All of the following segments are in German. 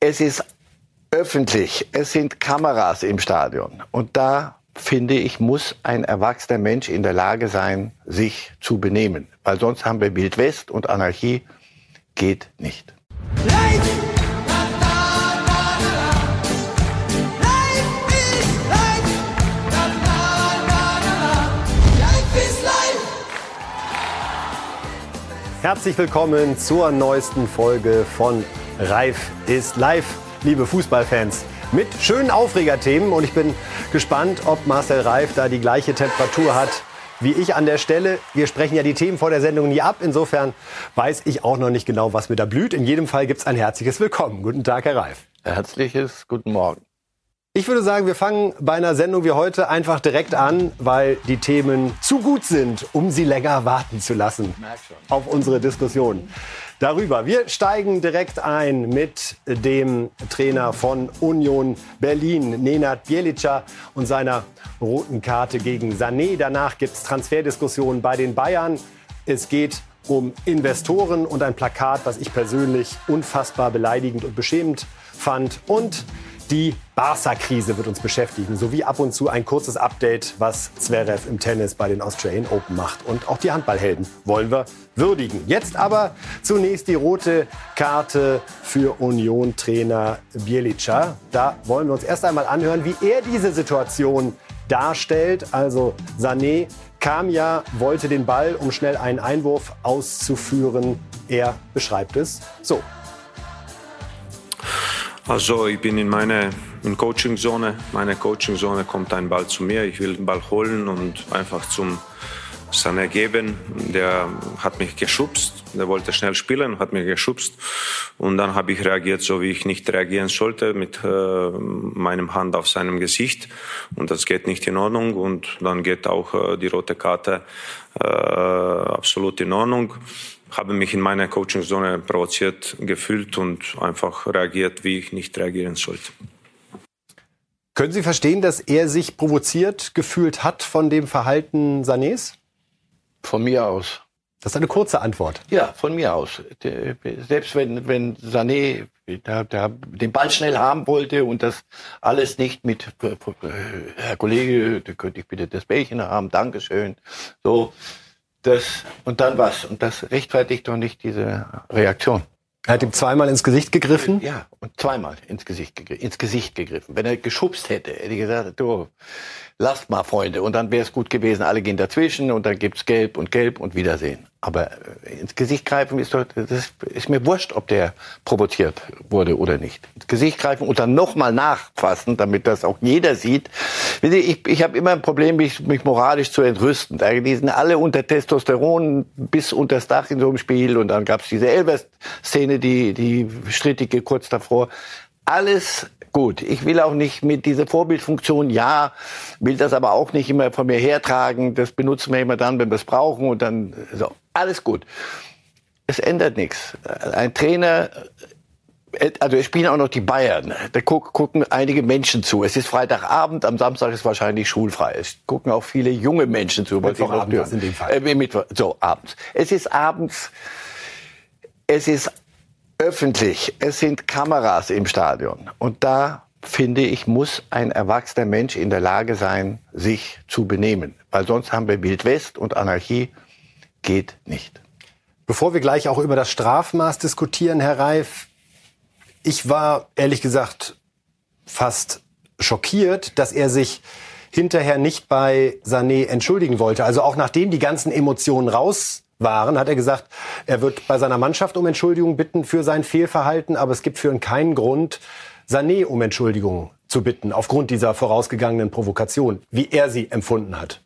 Es ist öffentlich, es sind Kameras im Stadion. Und da finde ich, muss ein erwachsener Mensch in der Lage sein, sich zu benehmen. Weil sonst haben wir Wild West und Anarchie geht nicht. Herzlich willkommen zur neuesten Folge von Reif ist live, liebe Fußballfans. Mit schönen Aufregerthemen und ich bin gespannt, ob Marcel Reif da die gleiche Temperatur hat wie ich an der Stelle. Wir sprechen ja die Themen vor der Sendung nie ab. Insofern weiß ich auch noch nicht genau, was mir da blüht. In jedem Fall gibt es ein herzliches Willkommen. Guten Tag, Herr Reif. Herzliches Guten Morgen. Ich würde sagen, wir fangen bei einer Sendung wie heute einfach direkt an, weil die Themen zu gut sind, um sie länger warten zu lassen auf unsere Diskussion darüber. Wir steigen direkt ein mit dem Trainer von Union Berlin, Nenad Bjelica und seiner roten Karte gegen Sané. Danach gibt es Transferdiskussionen bei den Bayern. Es geht um Investoren und ein Plakat, was ich persönlich unfassbar beleidigend und beschämend fand. Und die Barca-Krise wird uns beschäftigen, sowie ab und zu ein kurzes Update, was Zverev im Tennis bei den Australian Open macht. Und auch die Handballhelden wollen wir würdigen. Jetzt aber zunächst die rote Karte für Union-Trainer Bielica. Da wollen wir uns erst einmal anhören, wie er diese Situation darstellt. Also Sané kam ja, wollte den Ball, um schnell einen Einwurf auszuführen. Er beschreibt es so. Also ich bin in meiner in Coaching-Zone. Meine Coaching-Zone kommt ein Ball zu mir. Ich will den Ball holen und einfach zum Sané geben. Der hat mich geschubst. Der wollte schnell spielen, hat mich geschubst. Und dann habe ich reagiert, so wie ich nicht reagieren sollte, mit äh, meinem Hand auf seinem Gesicht. Und das geht nicht in Ordnung. Und dann geht auch äh, die rote Karte äh, absolut in Ordnung habe mich in meiner Coachingzone provoziert gefühlt und einfach reagiert, wie ich nicht reagieren sollte. Können Sie verstehen, dass er sich provoziert gefühlt hat von dem Verhalten Sanés? Von mir aus. Das ist eine kurze Antwort. Ja, von mir aus. Selbst wenn, wenn Sané der, der den Ball schnell haben wollte und das alles nicht mit, Herr Kollege, da könnte ich bitte das Bällchen haben, Dankeschön. So, das, und dann was? Und das rechtfertigt doch nicht diese Reaktion. Er hat ihm zweimal ins Gesicht gegriffen? Ja, und zweimal ins Gesicht, ins Gesicht gegriffen. Wenn er geschubst hätte, hätte ich gesagt, du, lasst mal, Freunde. Und dann wäre es gut gewesen, alle gehen dazwischen und dann gibt's Gelb und Gelb und Wiedersehen. Aber äh, ins Gesicht greifen ist doch, das ist mir wurscht, ob der provoziert wurde oder nicht. Ins Gesicht greifen und dann nochmal nachfassen, damit das auch jeder sieht. Ich, ich habe immer ein Problem, mich, mich moralisch zu entrüsten. Die sind alle unter Testosteron bis unters Dach in so einem Spiel und dann gab's diese Elvers-Szene, die, die strittige kurz davor. Alles gut. Ich will auch nicht mit dieser Vorbildfunktion, ja, will das aber auch nicht immer von mir hertragen. Das benutzen wir immer dann, wenn wir es brauchen und dann, so, alles gut. Es ändert nichts. Ein Trainer, also es spielen auch noch die Bayern. Da gucken einige Menschen zu. Es ist Freitagabend, am Samstag ist wahrscheinlich schulfrei. Es gucken auch viele junge Menschen zu. Mittwochabend in dem Fall. Äh, Mittwoch, so, abends. Es ist abends, es ist öffentlich. Es sind Kameras im Stadion. Und da finde ich, muss ein erwachsener Mensch in der Lage sein, sich zu benehmen. Weil sonst haben wir Wild West und Anarchie geht nicht. Bevor wir gleich auch über das Strafmaß diskutieren, Herr Reif, ich war ehrlich gesagt fast schockiert, dass er sich hinterher nicht bei Sané entschuldigen wollte. Also auch nachdem die ganzen Emotionen raus waren, hat er gesagt, er wird bei seiner Mannschaft um Entschuldigung bitten für sein Fehlverhalten, aber es gibt für ihn keinen Grund, Sané um Entschuldigung zu bitten, aufgrund dieser vorausgegangenen Provokation, wie er sie empfunden hat.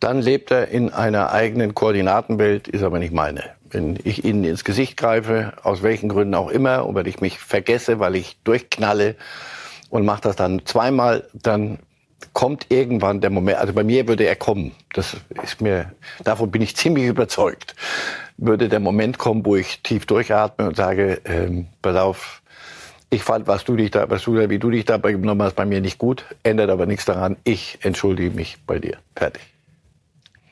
Dann lebt er in einer eigenen Koordinatenwelt, ist aber nicht meine. Wenn ich Ihnen ins Gesicht greife, aus welchen Gründen auch immer, und wenn ich mich vergesse, weil ich durchknalle und mache das dann zweimal, dann kommt irgendwann der Moment, also bei mir würde er kommen, das ist mir, davon bin ich ziemlich überzeugt, würde der Moment kommen, wo ich tief durchatme und sage, ähm, pass auf, ich fand, was du dich da, was du, wie du dich dabei genommen hast, bei mir nicht gut, ändert aber nichts daran, ich entschuldige mich bei dir. Fertig.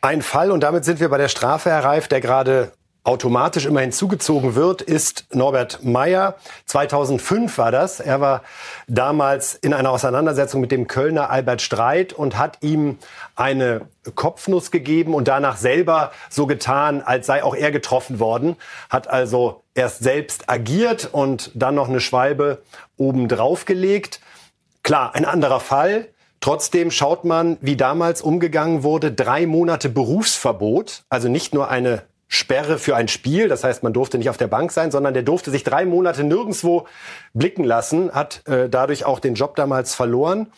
Ein Fall, und damit sind wir bei der Strafe, Herr Reif, der gerade automatisch immer hinzugezogen wird, ist Norbert Meyer. 2005 war das. Er war damals in einer Auseinandersetzung mit dem Kölner Albert Streit und hat ihm eine Kopfnuss gegeben und danach selber so getan, als sei auch er getroffen worden. Hat also erst selbst agiert und dann noch eine Schwalbe oben drauf gelegt. Klar, ein anderer Fall. Trotzdem schaut man, wie damals umgegangen wurde. Drei Monate Berufsverbot, also nicht nur eine Sperre für ein Spiel. Das heißt, man durfte nicht auf der Bank sein, sondern der durfte sich drei Monate nirgendwo blicken lassen, hat äh, dadurch auch den Job damals verloren.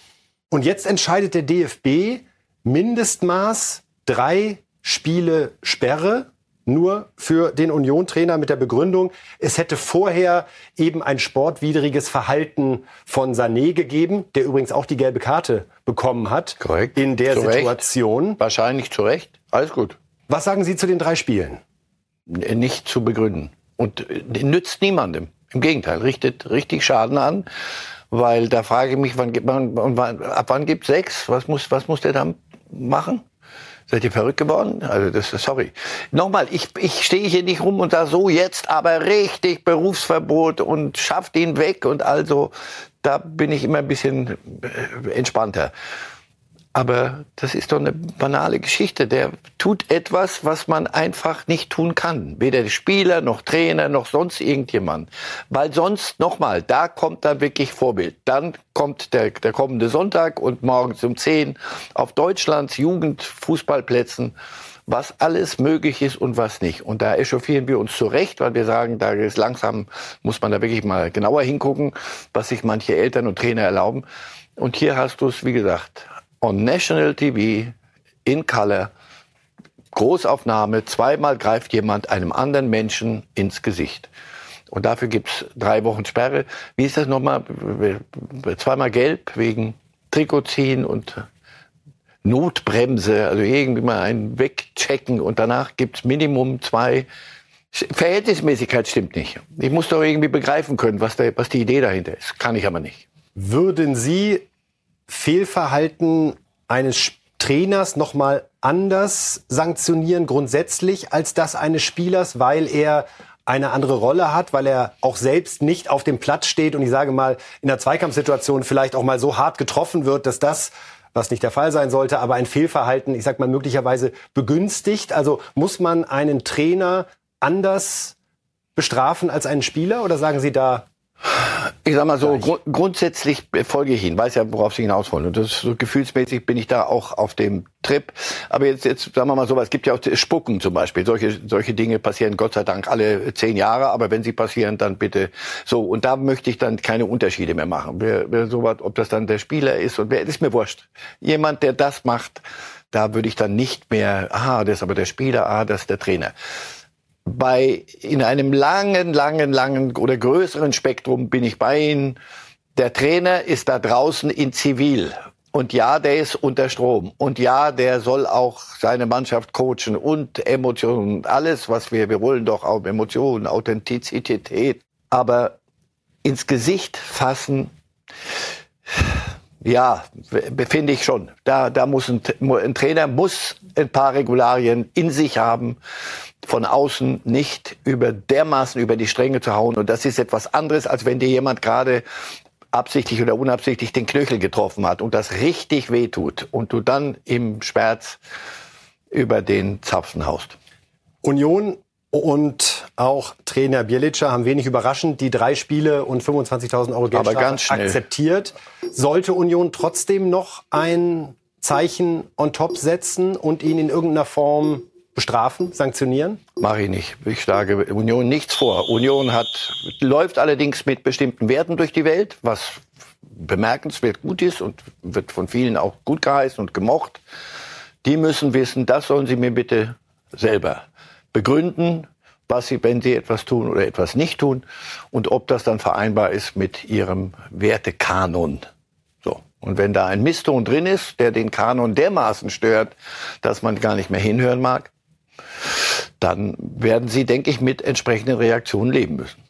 Und jetzt entscheidet der DFB Mindestmaß drei Spiele Sperre nur für den Union-Trainer mit der Begründung, es hätte vorher eben ein sportwidriges Verhalten von Sané gegeben, der übrigens auch die gelbe Karte bekommen hat. Korrekt. In der Situation. Wahrscheinlich zu Recht. Alles gut. Was sagen Sie zu den drei Spielen? Nicht zu begründen. Und äh, nützt niemandem. Im Gegenteil, richtet richtig Schaden an. Weil da frage ich mich, wann gibt man, ab wann gibt sechs? Was muss, was muss der dann machen? Seid ihr verrückt geworden? Also das ist sorry. Nochmal, ich, ich stehe hier nicht rum und da so jetzt aber richtig Berufsverbot und schafft ihn weg und also da bin ich immer ein bisschen äh, entspannter. Aber das ist doch eine banale Geschichte. Der tut etwas, was man einfach nicht tun kann. Weder der Spieler, noch Trainer, noch sonst irgendjemand. Weil sonst, nochmal, da kommt dann wirklich Vorbild. Dann kommt der, der kommende Sonntag und morgens um 10 auf Deutschlands Jugendfußballplätzen, was alles möglich ist und was nicht. Und da echauffieren wir uns zurecht, weil wir sagen, da ist langsam, muss man da wirklich mal genauer hingucken, was sich manche Eltern und Trainer erlauben. Und hier hast du es, wie gesagt, on National TV in Color. Großaufnahme, zweimal greift jemand einem anderen Menschen ins Gesicht. Und dafür gibt's drei Wochen Sperre. Wie ist das nochmal? Zweimal gelb wegen Trikotziehen und Notbremse, also irgendwie mal ein Wegchecken und danach gibt's Minimum zwei. Verhältnismäßigkeit stimmt nicht. Ich muss doch irgendwie begreifen können, was, der, was die Idee dahinter ist. Kann ich aber nicht. Würden Sie Fehlverhalten eines Trainers noch mal anders sanktionieren grundsätzlich als das eines Spielers, weil er eine andere Rolle hat, weil er auch selbst nicht auf dem Platz steht und ich sage mal in der Zweikampfsituation vielleicht auch mal so hart getroffen wird, dass das was nicht der Fall sein sollte, aber ein Fehlverhalten, ich sag mal möglicherweise begünstigt. Also muss man einen Trainer anders bestrafen als einen Spieler oder sagen Sie da ich sag mal so, gru grundsätzlich folge ich Ihnen, weiß ja, worauf Sie hinaus wollen. Und das so gefühlsmäßig bin ich da auch auf dem Trip. Aber jetzt, jetzt sagen wir mal so, es gibt ja auch Spucken zum Beispiel. Solche, solche Dinge passieren Gott sei Dank alle zehn Jahre, aber wenn sie passieren, dann bitte so. Und da möchte ich dann keine Unterschiede mehr machen. Wer, wer sowas, ob das dann der Spieler ist und wer, ist mir wurscht. Jemand, der das macht, da würde ich dann nicht mehr, ah, das ist aber der Spieler, ah, das ist der Trainer bei, in einem langen, langen, langen oder größeren Spektrum bin ich bei Ihnen. Der Trainer ist da draußen in Zivil. Und ja, der ist unter Strom. Und ja, der soll auch seine Mannschaft coachen und Emotionen, alles, was wir, wir wollen doch auch Emotionen, Authentizität. Aber ins Gesicht fassen, ja, finde ich schon. Da, da muss ein, ein Trainer muss ein paar Regularien in sich haben, von außen nicht über dermaßen über die Stränge zu hauen. Und das ist etwas anderes, als wenn dir jemand gerade absichtlich oder unabsichtlich den Knöchel getroffen hat und das richtig wehtut und du dann im Schmerz über den Zapfen haust. Union und auch Trainer Bielica haben wenig überraschend die drei Spiele und 25.000 Euro Geldstrafe akzeptiert. Sollte Union trotzdem noch ein Zeichen on top setzen und ihn in irgendeiner Form bestrafen, sanktionieren? Mache ich nicht. Ich schlage Union nichts vor. Union hat, läuft allerdings mit bestimmten Werten durch die Welt, was bemerkenswert gut ist und wird von vielen auch gut geheißen und gemocht. Die müssen wissen, das sollen sie mir bitte selber begründen, was sie, wenn sie etwas tun oder etwas nicht tun und ob das dann vereinbar ist mit ihrem Wertekanon. So. Und wenn da ein Misston drin ist, der den Kanon dermaßen stört, dass man gar nicht mehr hinhören mag, dann werden sie, denke ich, mit entsprechenden Reaktionen leben müssen.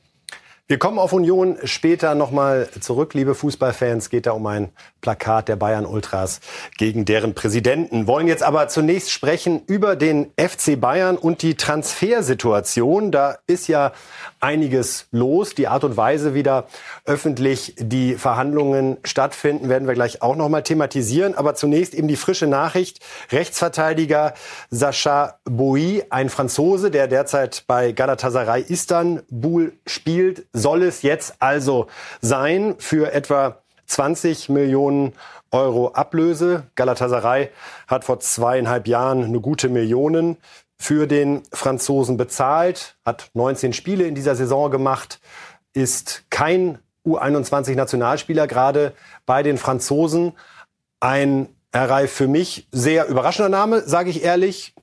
Wir kommen auf Union später nochmal zurück, liebe Fußballfans. Geht da um ein Plakat der Bayern Ultras gegen deren Präsidenten. Wollen jetzt aber zunächst sprechen über den FC Bayern und die Transfersituation. Da ist ja einiges los. Die Art und Weise, wie da öffentlich die Verhandlungen stattfinden, werden wir gleich auch nochmal thematisieren. Aber zunächst eben die frische Nachricht. Rechtsverteidiger Sacha Bouy, ein Franzose, der derzeit bei Galatasaray Istanbul spielt, soll es jetzt also sein für etwa 20 Millionen Euro Ablöse. Galatasaray hat vor zweieinhalb Jahren eine gute Million für den Franzosen bezahlt, hat 19 Spiele in dieser Saison gemacht, ist kein U21-Nationalspieler, gerade bei den Franzosen. Ein, Herr für mich sehr überraschender Name, sage ich ehrlich,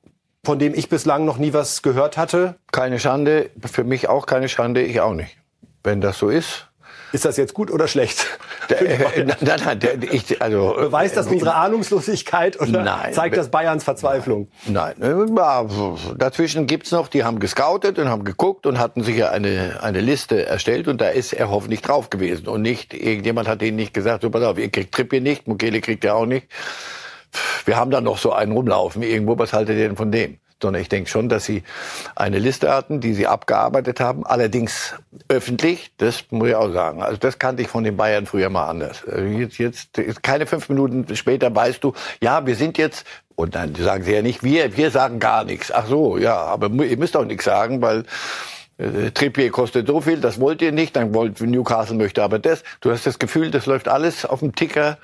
von dem ich bislang noch nie was gehört hatte. Keine Schande, für mich auch keine Schande, ich auch nicht. Wenn das so ist, ist das jetzt gut oder schlecht? Der, äh, nein, nein, der, ich, also, Beweist das äh, unsere Ahnungslosigkeit oder nein, zeigt das Bayerns Verzweiflung? Nein, dazwischen gibt's noch, die haben gescoutet und haben geguckt und hatten sicher eine, eine Liste erstellt und da ist er hoffentlich drauf gewesen. Und nicht, irgendjemand hat denen nicht gesagt, so pass auf, ihr kriegt Trippier nicht, Mukele kriegt er auch nicht. Wir haben da noch so einen rumlaufen irgendwo, was haltet ihr denn von dem? Sondern ich denke schon, dass sie eine Liste hatten, die sie abgearbeitet haben, allerdings öffentlich, das muss ich auch sagen. Also das kannte ich von den Bayern früher mal anders. Also jetzt, jetzt, keine fünf Minuten später weißt du, ja, wir sind jetzt, und dann sagen sie ja nicht, wir, wir sagen gar nichts. Ach so, ja, aber ihr müsst auch nichts sagen, weil äh, Trippier kostet so viel, das wollt ihr nicht, dann wollt Newcastle möchte aber das. Du hast das Gefühl, das läuft alles auf dem Ticker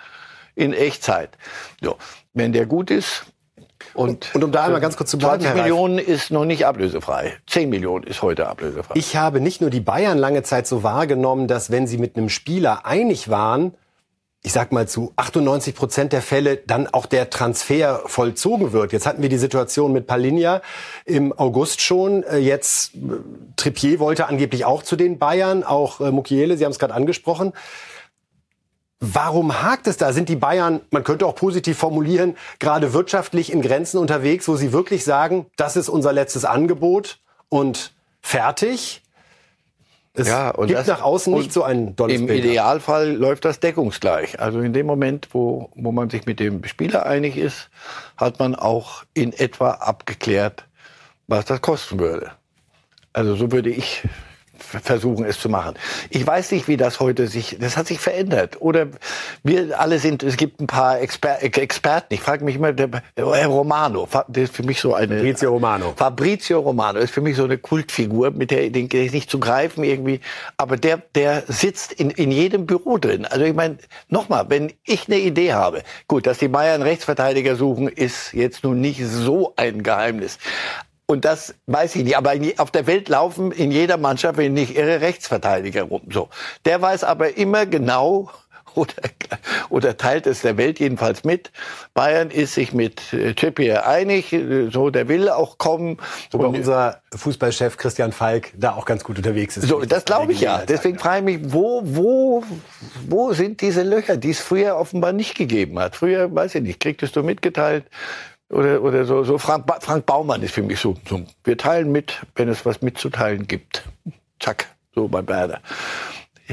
in Echtzeit. So. Wenn der gut ist, und, und um da einmal ganz kurz zu bleiben, 20 Millionen ist noch nicht ablösefrei. 10 Millionen ist heute ablösefrei. Ich habe nicht nur die Bayern lange Zeit so wahrgenommen, dass wenn sie mit einem Spieler einig waren, ich sag mal zu 98 Prozent der Fälle dann auch der Transfer vollzogen wird. Jetzt hatten wir die Situation mit Palinja im August schon. Äh, jetzt äh, Trippier wollte angeblich auch zu den Bayern, auch äh, Mukiele, Sie haben es gerade angesprochen. Warum hakt es da? Sind die Bayern, man könnte auch positiv formulieren, gerade wirtschaftlich in Grenzen unterwegs, wo sie wirklich sagen, das ist unser letztes Angebot und fertig? Es ja, und gibt das, nach außen nicht so ein dolles Im Bild Idealfall läuft das deckungsgleich. Also in dem Moment, wo, wo man sich mit dem Spieler einig ist, hat man auch in etwa abgeklärt, was das kosten würde. Also so würde ich versuchen es zu machen. Ich weiß nicht, wie das heute sich, das hat sich verändert. Oder wir alle sind, es gibt ein paar Exper Experten. Ich frage mich immer, der, Herr Romano, der ist für mich so eine. Fabrizio Romano. Fabrizio Romano ist für mich so eine Kultfigur, mit der, den, der ist nicht zu greifen irgendwie. Aber der, der sitzt in, in jedem Büro drin. Also ich meine, nochmal, wenn ich eine Idee habe, gut, dass die Bayern Rechtsverteidiger suchen, ist jetzt nun nicht so ein Geheimnis. Und das weiß ich nicht. Aber auf der Welt laufen in jeder Mannschaft, wenn nicht irre, Rechtsverteidiger rum. So. Der weiß aber immer genau, oder, oder teilt es der Welt jedenfalls mit. Bayern ist sich mit äh, Trippier einig, so der will auch kommen. Sogar unser Fußballchef Christian Falk da auch ganz gut unterwegs ist. So, das, das glaube ich ja. Deswegen frage ich mich, wo, wo, wo sind diese Löcher, die es früher offenbar nicht gegeben hat? Früher, weiß ich nicht, kriegtest du mitgeteilt, oder, oder so, so Frank, ba Frank Baumann ist für mich so, so, wir teilen mit, wenn es was mitzuteilen gibt. Zack, so bei Werder.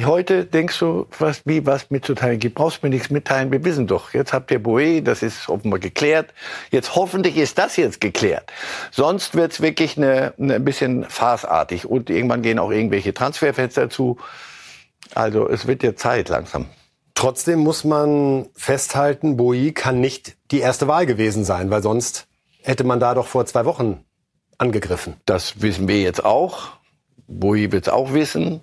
Heute denkst du, was, wie was mitzuteilen gibt, brauchst mir nichts mitteilen, wir wissen doch, jetzt habt ihr Boe, das ist offenbar geklärt. Jetzt hoffentlich ist das jetzt geklärt. Sonst wird's wirklich eine, eine ein bisschen farceartig und irgendwann gehen auch irgendwelche Transferfenster zu. Also es wird ja Zeit langsam. Trotzdem muss man festhalten, Boi kann nicht die erste Wahl gewesen sein, weil sonst hätte man da doch vor zwei Wochen angegriffen. Das wissen wir jetzt auch. Boi wird es auch wissen.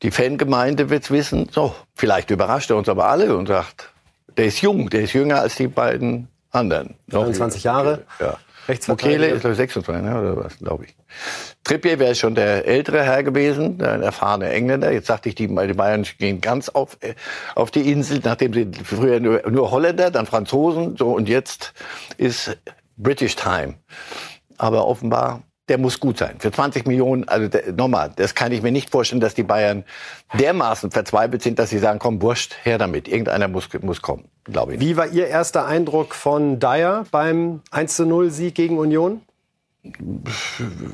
Die Fangemeinde wird es wissen. So, vielleicht überrascht er uns aber alle und sagt, der ist jung, der ist jünger als die beiden anderen. 29 Jahre. Ja. Mokele ist 26, ne, oder was, glaube ich. Trippier wäre schon der ältere Herr gewesen, der erfahrene Engländer. Jetzt sagte ich, die, Bayern gehen ganz auf, äh, auf die Insel, nachdem sie früher nur, nur Holländer, dann Franzosen, so und jetzt ist British Time. Aber offenbar der muss gut sein. Für 20 Millionen, also nochmal, das kann ich mir nicht vorstellen, dass die Bayern dermaßen verzweifelt sind, dass sie sagen, komm, wurscht, her damit. Irgendeiner muss, muss kommen, glaube ich. Wie war Ihr erster Eindruck von Dyer beim 1-0-Sieg gegen Union?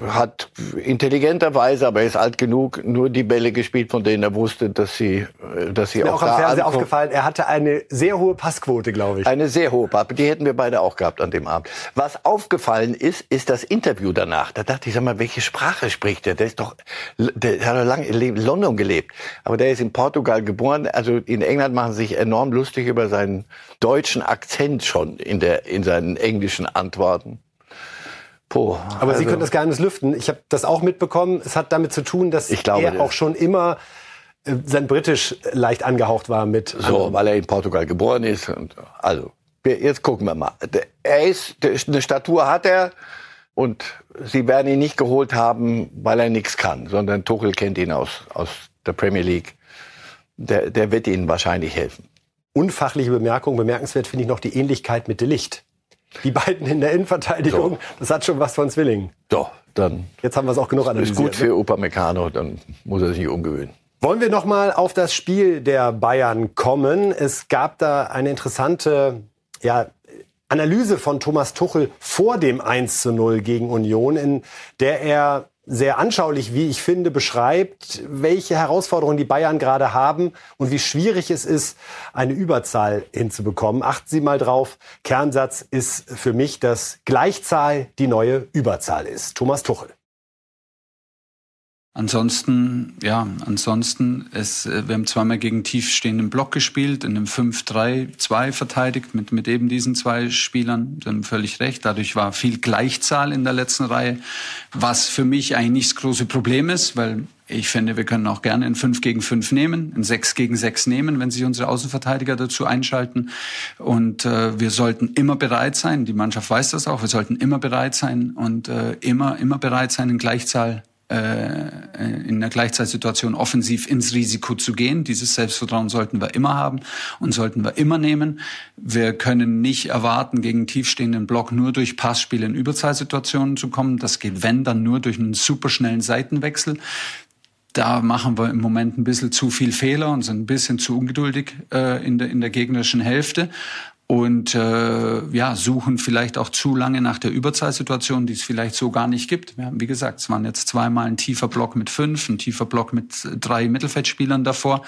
Hat intelligenterweise, aber er ist alt genug, nur die Bälle gespielt, von denen er wusste, dass sie, dass sie Ist mir auch, auch am Fernseher aufgefallen, er hatte eine sehr hohe Passquote, glaube ich. Eine sehr hohe Pappe. Die hätten wir beide auch gehabt an dem Abend. Was aufgefallen ist, ist das Interview danach. Da dachte ich, sag mal, welche Sprache spricht der? Der ist doch, der hat doch lange in London gelebt. Aber der ist in Portugal geboren. Also in England machen sie sich enorm lustig über seinen deutschen Akzent schon in der, in seinen englischen Antworten. Puh, Aber Sie also- können das Geheimnis lüften. Ich habe das auch mitbekommen. Es hat damit zu tun, dass glaube, er auch schon immer äh, sein Britisch leicht angehaucht war mit. So, weil er in Portugal geboren ist. Und, also, jetzt gucken wir mal. Er ist, eine Statur hat er und sie werden ihn nicht geholt haben, weil er nichts kann, sondern Tuchel kennt ihn aus, aus der Premier League. Der, der wird ihnen wahrscheinlich helfen. Unfachliche Bemerkung. Bemerkenswert finde ich noch die Ähnlichkeit mit De Licht. Die beiden in der Innenverteidigung, das hat schon was von Zwillingen. So, dann Jetzt haben wir es auch genug ist analysiert. gut ne? für Upamecano, dann muss er sich nicht umgewöhnen. Wollen wir noch mal auf das Spiel der Bayern kommen? Es gab da eine interessante ja, Analyse von Thomas Tuchel vor dem 1 zu 0 gegen Union, in der er sehr anschaulich, wie ich finde, beschreibt, welche Herausforderungen die Bayern gerade haben und wie schwierig es ist, eine Überzahl hinzubekommen. Achten Sie mal drauf. Kernsatz ist für mich, dass Gleichzahl die neue Überzahl ist. Thomas Tuchel. Ansonsten, ja, ansonsten, es, äh, wir haben zweimal gegen tiefstehenden Block gespielt, in einem 5-3-2 verteidigt mit, mit eben diesen zwei Spielern. Sie haben völlig recht. Dadurch war viel Gleichzahl in der letzten Reihe, was für mich eigentlich nicht das große Problem ist, weil ich finde, wir können auch gerne in 5 gegen 5 nehmen, in 6 gegen 6 nehmen, wenn sich unsere Außenverteidiger dazu einschalten. Und äh, wir sollten immer bereit sein, die Mannschaft weiß das auch, wir sollten immer bereit sein und äh, immer, immer bereit sein, in Gleichzahl in einer Gleichzeitsituation offensiv ins Risiko zu gehen. Dieses Selbstvertrauen sollten wir immer haben und sollten wir immer nehmen. Wir können nicht erwarten, gegen tiefstehenden Block nur durch Passspiele in Überzahlsituationen zu kommen. Das geht, wenn, dann nur durch einen superschnellen Seitenwechsel. Da machen wir im Moment ein bisschen zu viel Fehler und sind ein bisschen zu ungeduldig äh, in, der, in der gegnerischen Hälfte und äh, ja, suchen vielleicht auch zu lange nach der Überzahlsituation, die es vielleicht so gar nicht gibt. Wir haben, wie gesagt, es waren jetzt zweimal ein tiefer Block mit fünf, ein tiefer Block mit drei Mittelfeldspielern davor.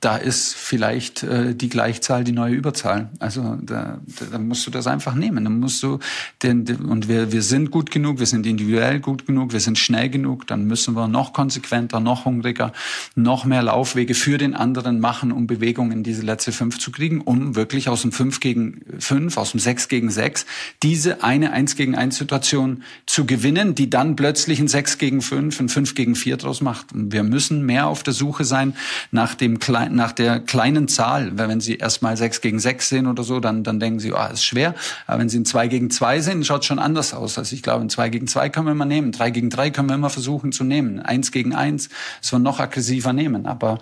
Da ist vielleicht äh, die Gleichzahl die neue Überzahl. Also da, da, da musst du das einfach nehmen. Dann musst du den, den und wir wir sind gut genug, wir sind individuell gut genug, wir sind schnell genug. Dann müssen wir noch konsequenter, noch hungriger, noch mehr Laufwege für den anderen machen, um Bewegung in diese letzte fünf zu kriegen, um wirklich aus dem fünf gegen fünf, aus dem sechs gegen sechs diese eine eins gegen eins Situation zu gewinnen, die dann plötzlich ein sechs gegen fünf, ein fünf gegen vier draus macht. Und wir müssen mehr auf der Suche sein nach dem kleinen nach der kleinen Zahl. Wenn Sie erstmal sechs gegen sechs sehen oder so, dann, dann denken Sie, ah, ist schwer. Aber wenn Sie ein zwei gegen zwei sind, schaut schon anders aus. Also ich glaube, ein zwei gegen zwei können wir immer nehmen. Drei gegen drei können wir immer versuchen zu nehmen. Eins gegen eins wir noch aggressiver nehmen. Aber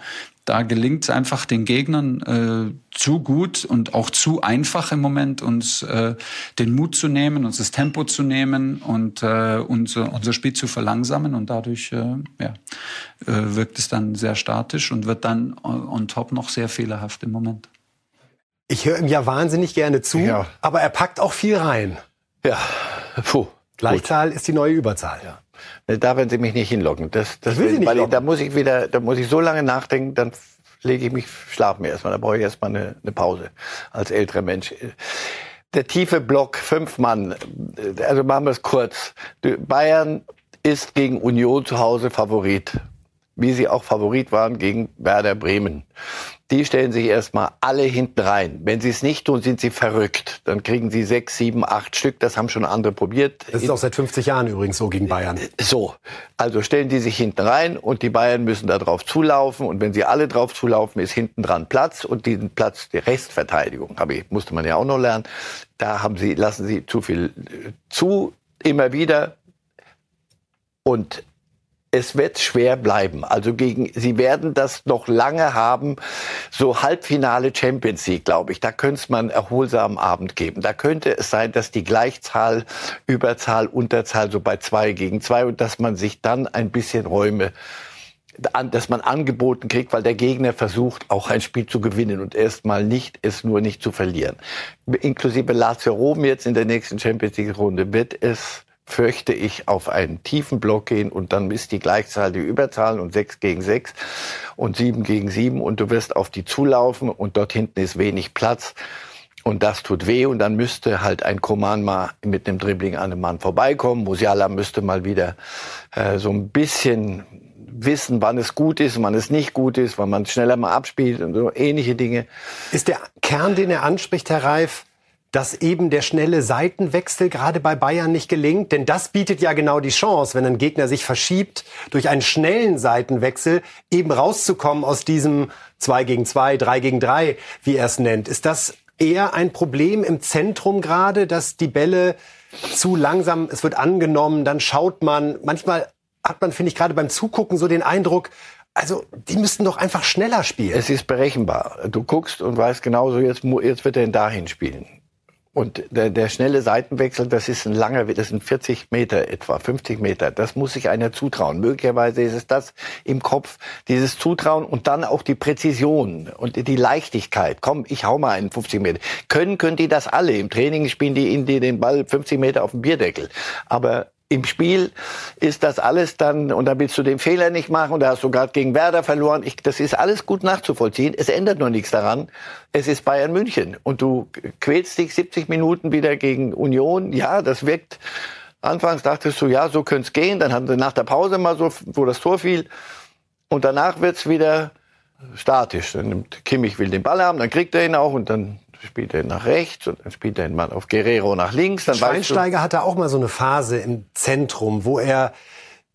da gelingt es einfach den Gegnern äh, zu gut und auch zu einfach im Moment, uns äh, den Mut zu nehmen, uns das Tempo zu nehmen und äh, unser, unser Spiel zu verlangsamen. Und dadurch äh, ja, äh, wirkt es dann sehr statisch und wird dann on, top noch sehr fehlerhaft im Moment. Ich höre ihm ja wahnsinnig gerne zu, Ja. aber er packt auch viel rein. Ja, puh. Gleichzahl ist die neue Überzahl. Ja. Da werden Sie mich nicht hinlocken. Das, das Ich will Sie nicht weil locken. da muss ich wieder, da muss ich so lange nachdenken, dann lege ich mich, schlafe mir erstmal. Da brauche ich erstmal eine, eine Pause als älterer Mensch. Der tiefe Block, fünf Mann. Also machen wir es kurz. Bayern ist gegen Union zu Hause Favorit. Wie sie auch Favorit waren gegen Werder Bremen. Die stellen sich erstmal alle hinten rein. Wenn sie es nicht tun, sind sie verrückt. Dann kriegen sie sechs, sieben, acht Stück. Das haben schon andere probiert. Das ist auch seit 50 Jahren übrigens so gegen Bayern. So, also stellen die sich hinten rein und die Bayern müssen da drauf zulaufen und wenn sie alle drauf zulaufen, ist hinten dran Platz und diesen Platz die Restverteidigung, habe ich, musste man ja auch noch lernen. Da haben sie lassen sie zu viel äh, zu immer wieder und es wird schwer bleiben. Also gegen, sie werden das noch lange haben. So Halbfinale Champions League, glaube ich. Da könnte es mal einen erholsamen Abend geben. Da könnte es sein, dass die Gleichzahl, Überzahl, Unterzahl so bei zwei gegen zwei und dass man sich dann ein bisschen Räume an, dass man angeboten kriegt, weil der Gegner versucht, auch ein Spiel zu gewinnen und erstmal nicht, es nur nicht zu verlieren. Inklusive Lazio Rom jetzt in der nächsten Champions League Runde wird es fürchte ich, auf einen tiefen Block gehen und dann ist die Gleichzahl die Überzahl und 6 gegen 6 und 7 gegen 7 und du wirst auf die zulaufen und dort hinten ist wenig Platz. Und das tut weh und dann müsste halt ein Koman mal mit einem Dribbling an einem Mann vorbeikommen. Musiala müsste mal wieder äh, so ein bisschen wissen, wann es gut ist, wann es nicht gut ist, wann man schneller mal abspielt und so ähnliche Dinge. Ist der Kern, den er anspricht, Herr Reif, dass eben der schnelle Seitenwechsel gerade bei Bayern nicht gelingt? Denn das bietet ja genau die Chance, wenn ein Gegner sich verschiebt, durch einen schnellen Seitenwechsel eben rauszukommen aus diesem 2 gegen 2, 3 gegen 3, wie er es nennt. Ist das eher ein Problem im Zentrum gerade, dass die Bälle zu langsam, es wird angenommen, dann schaut man. Manchmal hat man, finde ich, gerade beim Zugucken so den Eindruck, also die müssten doch einfach schneller spielen. Es ist berechenbar. Du guckst und weißt genauso, jetzt, jetzt wird er dahin spielen. Und der, der schnelle Seitenwechsel, das ist ein langer, das sind 40 Meter etwa, 50 Meter. Das muss sich einer zutrauen. Möglicherweise ist es das im Kopf, dieses Zutrauen und dann auch die Präzision und die Leichtigkeit. Komm, ich hau mal einen 50 Meter. Können, können die das alle. Im Training spielen die in die den Ball 50 Meter auf dem Bierdeckel. Aber im Spiel ist das alles dann, und da willst du den Fehler nicht machen, und da hast du gerade gegen Werder verloren. Ich, das ist alles gut nachzuvollziehen. Es ändert nur nichts daran. Es ist Bayern München. Und du quälst dich 70 Minuten wieder gegen Union. Ja, das wirkt. Anfangs dachtest du, ja, so könnte es gehen. Dann haben sie nach der Pause mal so, wo das Tor fiel. Und danach wird's wieder statisch. Dann nimmt Kimmich will den Ball haben, dann kriegt er ihn auch und dann spielt er nach rechts und dann spielt er mal auf Guerrero nach links. Dann Schweinsteiger hatte auch mal so eine Phase im Zentrum, wo er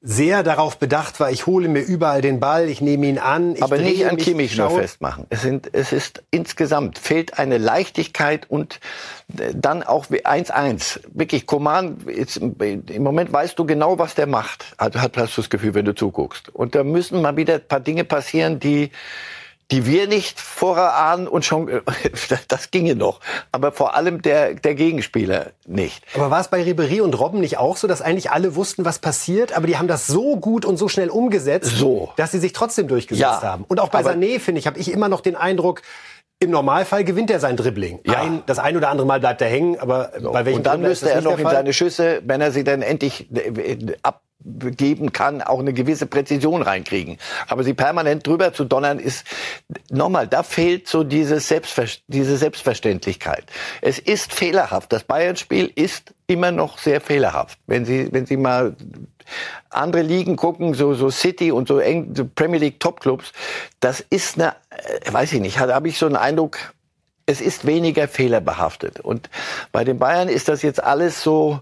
sehr darauf bedacht war, ich hole mir überall den Ball, ich nehme ihn an. Aber nicht an Kimmich nur festmachen. Es, sind, es ist insgesamt, fehlt eine Leichtigkeit und äh, dann auch 1-1. Wirklich, Koman, im Moment weißt du genau, was der macht, hast, hast du das Gefühl, wenn du zuguckst. Und da müssen mal wieder ein paar Dinge passieren, die die wir nicht vorher ahnen und schon, das ginge noch. Aber vor allem der, der Gegenspieler nicht. Aber war es bei Ribery und Robben nicht auch so, dass eigentlich alle wussten, was passiert, aber die haben das so gut und so schnell umgesetzt, so. dass sie sich trotzdem durchgesetzt ja, haben. Und auch bei Sané, finde ich, habe ich immer noch den Eindruck, im Normalfall gewinnt er sein Dribbling. Ja. Ein, das ein oder andere Mal bleibt er hängen, aber so. bei welchem Und dann müsste er noch in seine Schüsse, wenn er sie dann endlich äh, ab geben kann, auch eine gewisse Präzision reinkriegen. Aber sie permanent drüber zu donnern ist, nochmal, da fehlt so diese, Selbstver diese Selbstverständlichkeit. Es ist fehlerhaft. Das Bayern-Spiel ist immer noch sehr fehlerhaft. Wenn Sie, wenn Sie mal andere Ligen gucken, so, so City und so eng, Premier League Top-Clubs, das ist eine, äh, weiß ich nicht, da habe ich so einen Eindruck, es ist weniger fehlerbehaftet. Und bei den Bayern ist das jetzt alles so,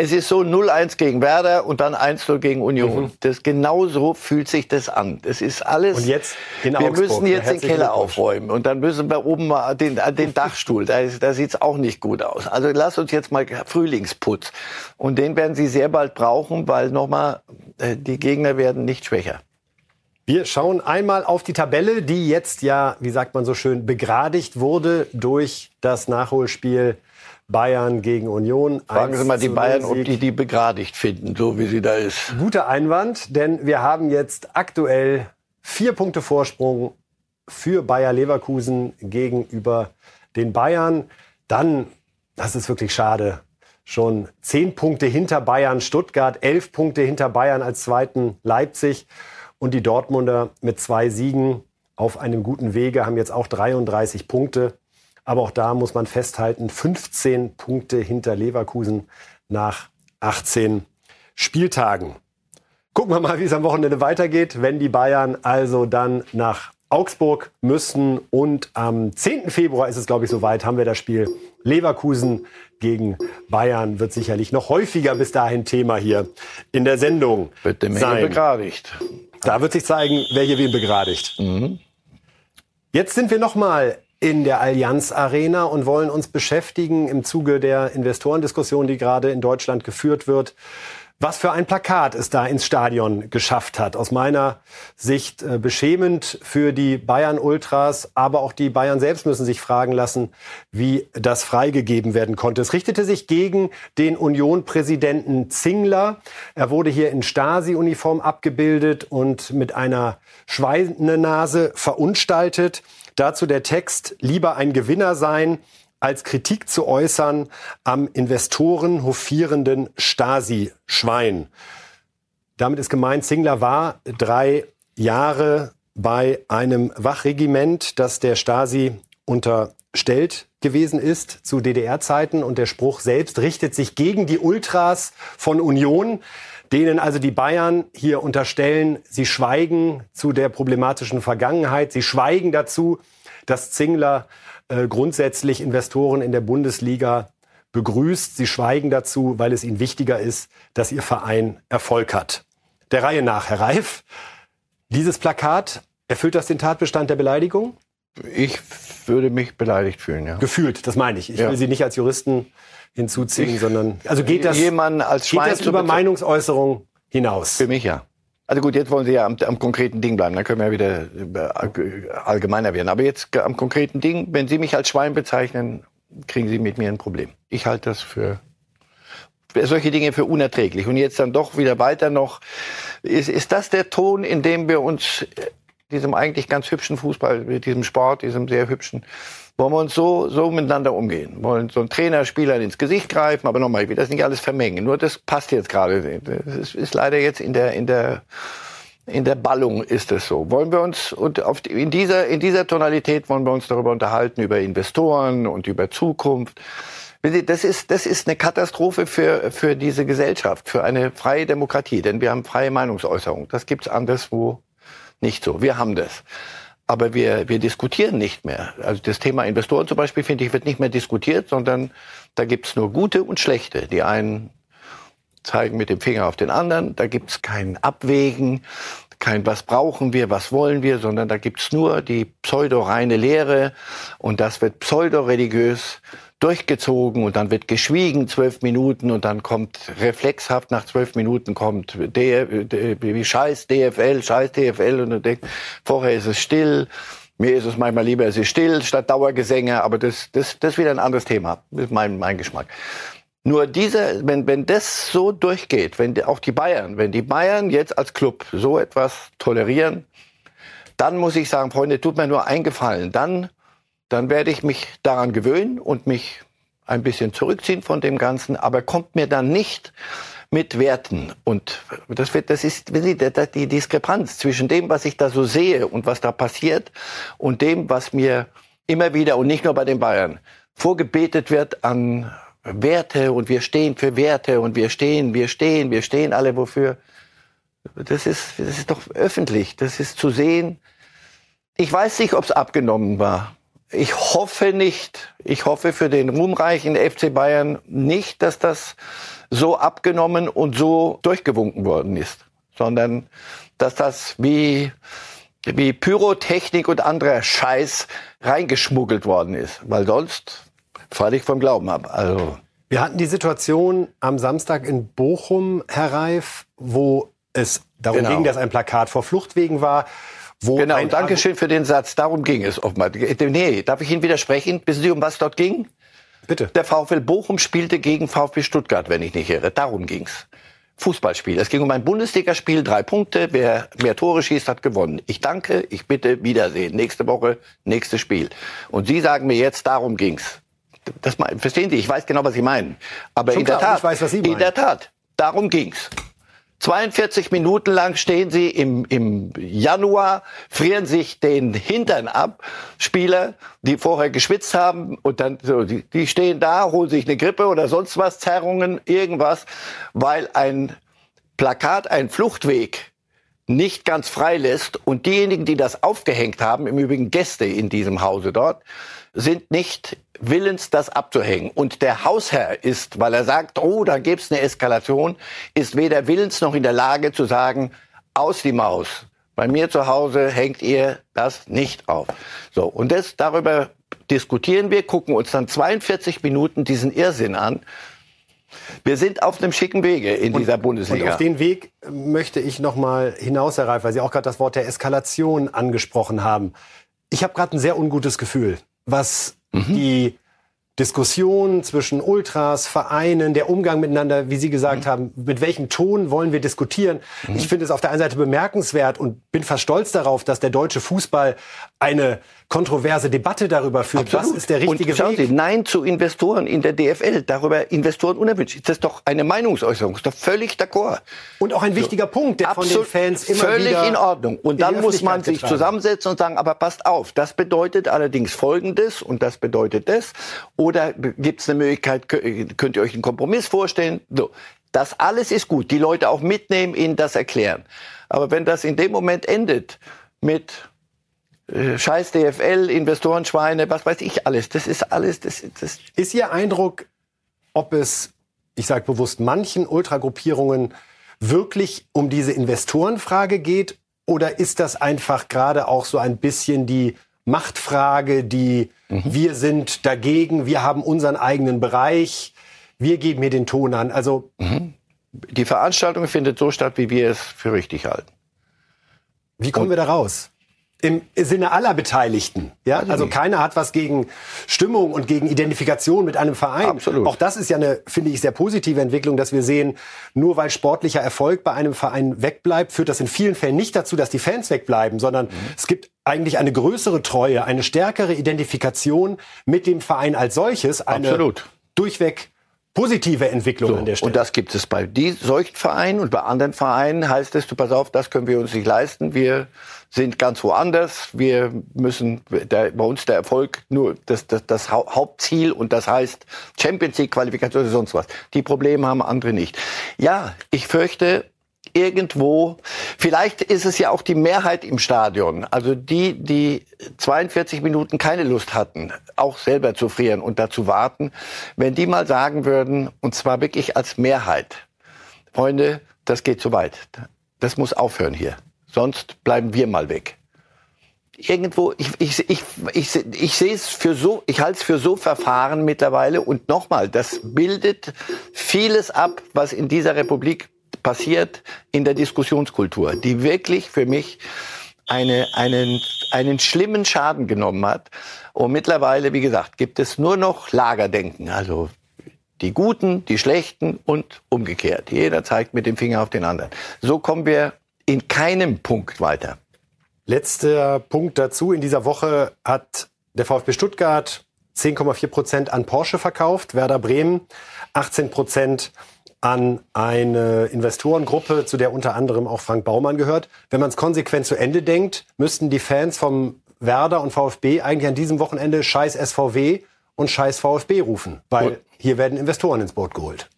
es ist so 0-1 gegen Werder und dann 1-0 gegen Union. Mhm. Das genau so fühlt sich das an. Das ist alles. Und jetzt in Wir Augsburg. müssen jetzt den Keller aufräumen und dann müssen wir oben mal den, den Dachstuhl. Da, da sieht's auch nicht gut aus. Also lass uns jetzt mal Frühlingsputz. Und den werden Sie sehr bald brauchen, weil nochmal äh, die Gegner werden nicht schwächer. Wir schauen einmal auf die Tabelle, die jetzt ja, wie sagt man so schön, begradigt wurde durch das Nachholspiel Bayern gegen Union. Fragen Sie mal die Bayern, ob die die begradigt finden, so wie sie da ist. Guter Einwand, denn wir haben jetzt aktuell vier Punkte Vorsprung für Bayer Leverkusen gegenüber den Bayern. Dann, das ist wirklich schade, schon zehn Punkte hinter Bayern Stuttgart, elf Punkte hinter Bayern als zweiten Leipzig und die Dortmunder mit zwei Siegen auf einem guten Wege haben jetzt auch 33 Punkte. Aber auch da muss man festhalten, 15 Punkte hinter Leverkusen nach 18 Spieltagen. Gucken wir mal, wie es am Wochenende weitergeht, wenn die Bayern also dann nach Augsburg müssen. Und am 10. Februar ist es, glaube ich, soweit, haben wir das Spiel Leverkusen gegen Bayern. Wird sicherlich noch häufiger bis dahin Thema hier in der Sendung. Wird dem sein. begradigt. Da wird sich zeigen, wer hier wen begradigt. Mhm. Jetzt sind wir noch mal in der Allianz Arena und wollen uns beschäftigen im Zuge der Investorendiskussion, die gerade in Deutschland geführt wird. Was für ein Plakat es da ins Stadion geschafft hat. Aus meiner Sicht äh, beschämend für die Bayern Ultras, aber auch die Bayern selbst müssen sich fragen lassen, wie das freigegeben werden konnte. Es richtete sich gegen den Union-Präsidenten Zingler. Er wurde hier in Stasi-Uniform abgebildet und mit einer Schweinenase verunstaltet. Dazu der Text, lieber ein Gewinner sein als Kritik zu äußern am Investoren hofierenden Stasi-Schwein. Damit ist gemeint, Zingler war drei Jahre bei einem Wachregiment, das der Stasi unterstellt gewesen ist zu DDR-Zeiten. Und der Spruch selbst richtet sich gegen die Ultras von Union, denen also die Bayern hier unterstellen, sie schweigen zu der problematischen Vergangenheit. Sie schweigen dazu, dass Zingler äh, grundsätzlich Investoren in der Bundesliga begrüßt. Sie schweigen dazu, weil es ihnen wichtiger ist, dass ihr Verein Erfolg hat. Der Reihe nach, Herr Reif, dieses Plakat, erfüllt das den Tatbestand der Beleidigung? Ich würde mich beleidigt fühlen, ja. Gefühlt, das meine ich. Ich ja. will Sie nicht als Juristen hinzuziehen, ich, sondern also geht das, jemand als geht das über Meinungsäußerung hinaus? Für mich ja. Also gut, jetzt wollen Sie ja am, am, konkreten Ding bleiben, dann können wir ja wieder allgemeiner werden. Aber jetzt am konkreten Ding, wenn Sie mich als Schwein bezeichnen, kriegen Sie mit mir ein Problem. Ich halte das für solche Dinge für unerträglich. Und jetzt dann doch wieder weiter noch, ist, ist das der Ton, in dem wir uns diesem eigentlich ganz hübschen Fußball, mit diesem Sport, diesem sehr hübschen, wollen wir uns so, so miteinander umgehen. Wollen so einen Trainer, Spieler ins Gesicht greifen, aber nochmal, ich will das nicht alles vermengen. Nur das passt jetzt gerade. Das ist, ist leider jetzt in der, in der, in der Ballung ist es so. Wollen wir uns und auf, in dieser in dieser Tonalität wollen wir uns darüber unterhalten über Investoren und über Zukunft. Das ist das ist eine Katastrophe für für diese Gesellschaft, für eine freie Demokratie, denn wir haben freie Meinungsäußerung. Das gibt's anderswo nicht so. Wir haben das. Aber wir, wir diskutieren nicht mehr. Also das Thema Investoren zum Beispiel, finde ich, wird nicht mehr diskutiert, sondern da gibt's nur gute und schlechte. Die einen zeigen mit dem Finger auf den anderen, da gibt's kein Abwägen, kein was brauchen wir, was wollen wir, sondern da gibt's nur die pseudo-reine Lehre und das wird pseudo-religiös durchgezogen und dann wird geschwiegen zwölf Minuten und dann kommt reflexhaft nach zwölf Minuten kommt wie Scheiß DFL, Scheiß DFL und du denkst, vorher ist es still. Mir ist es manchmal lieber, es ist still statt Dauergesänge, aber das, das, das ist wieder ein anderes Thema. Ist mein, mein Geschmack. Nur diese, wenn, wenn das so durchgeht, wenn auch die Bayern, wenn die Bayern jetzt als Club so etwas tolerieren, dann muss ich sagen, Freunde, tut mir nur eingefallen, dann dann werde ich mich daran gewöhnen und mich ein bisschen zurückziehen von dem Ganzen, aber kommt mir dann nicht mit Werten. Und das, wird, das ist die Diskrepanz zwischen dem, was ich da so sehe und was da passiert und dem, was mir immer wieder und nicht nur bei den Bayern vorgebetet wird an Werte und wir stehen für Werte und wir stehen, wir stehen, wir stehen alle wofür. Das ist, das ist doch öffentlich, das ist zu sehen. Ich weiß nicht, ob es abgenommen war. Ich hoffe nicht. Ich hoffe für den ruhmreichen FC Bayern nicht, dass das so abgenommen und so durchgewunken worden ist, sondern dass das wie wie Pyrotechnik und anderer Scheiß reingeschmuggelt worden ist, weil sonst falle ich vom Glauben ab. Also wir hatten die Situation am Samstag in Bochum, Herr Reif, wo es darum genau. ging, dass ein Plakat vor Fluchtwegen war. Wo genau, und Dankeschön für den Satz. Darum ging es offenbar. Nee, darf ich Ihnen widersprechen? Wissen Sie, um was dort ging? Bitte. Der VfL Bochum spielte gegen VfB Stuttgart, wenn ich nicht irre. Darum ging's. Fußballspiel. Es ging um ein Bundesligaspiel, drei Punkte. Wer mehr Tore schießt, hat gewonnen. Ich danke, ich bitte, Wiedersehen. Nächste Woche, nächstes Spiel. Und Sie sagen mir jetzt, darum ging's. Das, verstehen Sie? Ich weiß genau, was Sie meinen. Aber Schon in klar, der Tat, weiß, in der Tat, darum ging's. 42 Minuten lang stehen sie im, im Januar, frieren sich den Hintern ab. Spieler, die vorher geschwitzt haben und dann so, die, die stehen da, holen sich eine Grippe oder sonst was, Zerrungen, irgendwas, weil ein Plakat, ein Fluchtweg nicht ganz frei lässt und diejenigen, die das aufgehängt haben, im Übrigen Gäste in diesem Hause dort, sind nicht willens, das abzuhängen. Und der Hausherr ist, weil er sagt, oh, da gibt's eine Eskalation, ist weder willens noch in der Lage zu sagen, aus die Maus. Bei mir zu Hause hängt ihr das nicht auf. So, und das, darüber diskutieren wir, gucken uns dann 42 Minuten diesen Irrsinn an. Wir sind auf einem schicken Wege in und, dieser Bundesliga. Und auf den Weg möchte ich noch mal hinaus, Herr Reif, weil Sie auch gerade das Wort der Eskalation angesprochen haben. Ich habe gerade ein sehr ungutes Gefühl, was mhm. die Diskussion zwischen Ultras, Vereinen, der Umgang miteinander, wie Sie gesagt mhm. haben, mit welchem Ton wollen wir diskutieren. Mhm. Ich finde es auf der einen Seite bemerkenswert und bin fast stolz darauf, dass der deutsche Fußball eine kontroverse Debatte darüber führt. Absolut. Was ist der richtige und schauen Weg? Sie, Nein zu Investoren in der DFL, darüber Investoren unerwünscht. Das ist doch eine Meinungsäußerung, das ist doch völlig d'accord. Und auch ein wichtiger so. Punkt, der Absolut. von den Fans immer völlig wieder in Ordnung. Und dann muss man sich getragen. zusammensetzen und sagen, aber passt auf, das bedeutet allerdings Folgendes und das bedeutet das. Oder gibt es eine Möglichkeit, könnt ihr euch einen Kompromiss vorstellen? So. Das alles ist gut. Die Leute auch mitnehmen, ihnen das erklären. Aber wenn das in dem Moment endet mit Scheiß DFL, Investorenschweine, was weiß ich alles. Das ist alles. Das, das ist Ihr Eindruck, ob es, ich sage bewusst, manchen Ultragruppierungen wirklich um diese Investorenfrage geht? Oder ist das einfach gerade auch so ein bisschen die Machtfrage, die mhm. wir sind dagegen, wir haben unseren eigenen Bereich, wir geben hier den Ton an? Also mhm. die Veranstaltung findet so statt, wie wir es für richtig halten. Wie kommen Und wir da raus? Im Sinne aller Beteiligten. Ja, also keiner hat was gegen Stimmung und gegen Identifikation mit einem Verein. Absolut. Auch das ist ja eine, finde ich, sehr positive Entwicklung, dass wir sehen, nur weil sportlicher Erfolg bei einem Verein wegbleibt, führt das in vielen Fällen nicht dazu, dass die Fans wegbleiben, sondern mhm. es gibt eigentlich eine größere Treue, eine stärkere Identifikation mit dem Verein als solches, eine Absolut. durchweg positive Entwicklung so, an der Stelle. Und das gibt es bei die, solchen Vereinen und bei anderen Vereinen heißt es, du pass auf, das können wir uns nicht leisten, wir sind ganz woanders. Wir müssen der, bei uns der Erfolg nur das, das, das Hauptziel und das heißt Champions League Qualifikation oder sonst was. Die Probleme haben andere nicht. Ja, ich fürchte, irgendwo, vielleicht ist es ja auch die Mehrheit im Stadion, also die, die 42 Minuten keine Lust hatten, auch selber zu frieren und dazu warten, wenn die mal sagen würden, und zwar wirklich als Mehrheit, Freunde, das geht zu weit. Das muss aufhören hier sonst bleiben wir mal weg. Irgendwo, ich, ich, ich, ich, ich sehe es für so, ich halte es für so verfahren mittlerweile und nochmal, das bildet vieles ab, was in dieser Republik passiert in der Diskussionskultur, die wirklich für mich eine, einen, einen schlimmen Schaden genommen hat. Und mittlerweile, wie gesagt, gibt es nur noch Lagerdenken. Also die Guten, die Schlechten und umgekehrt. Jeder zeigt mit dem Finger auf den anderen. So kommen wir in keinem Punkt weiter. Letzter Punkt dazu. In dieser Woche hat der VfB Stuttgart 10,4 Prozent an Porsche verkauft, Werder Bremen 18 Prozent an eine Investorengruppe, zu der unter anderem auch Frank Baumann gehört. Wenn man es konsequent zu Ende denkt, müssten die Fans vom Werder und VfB eigentlich an diesem Wochenende Scheiß SVW und Scheiß VfB rufen, weil hier werden Investoren ins Boot geholt.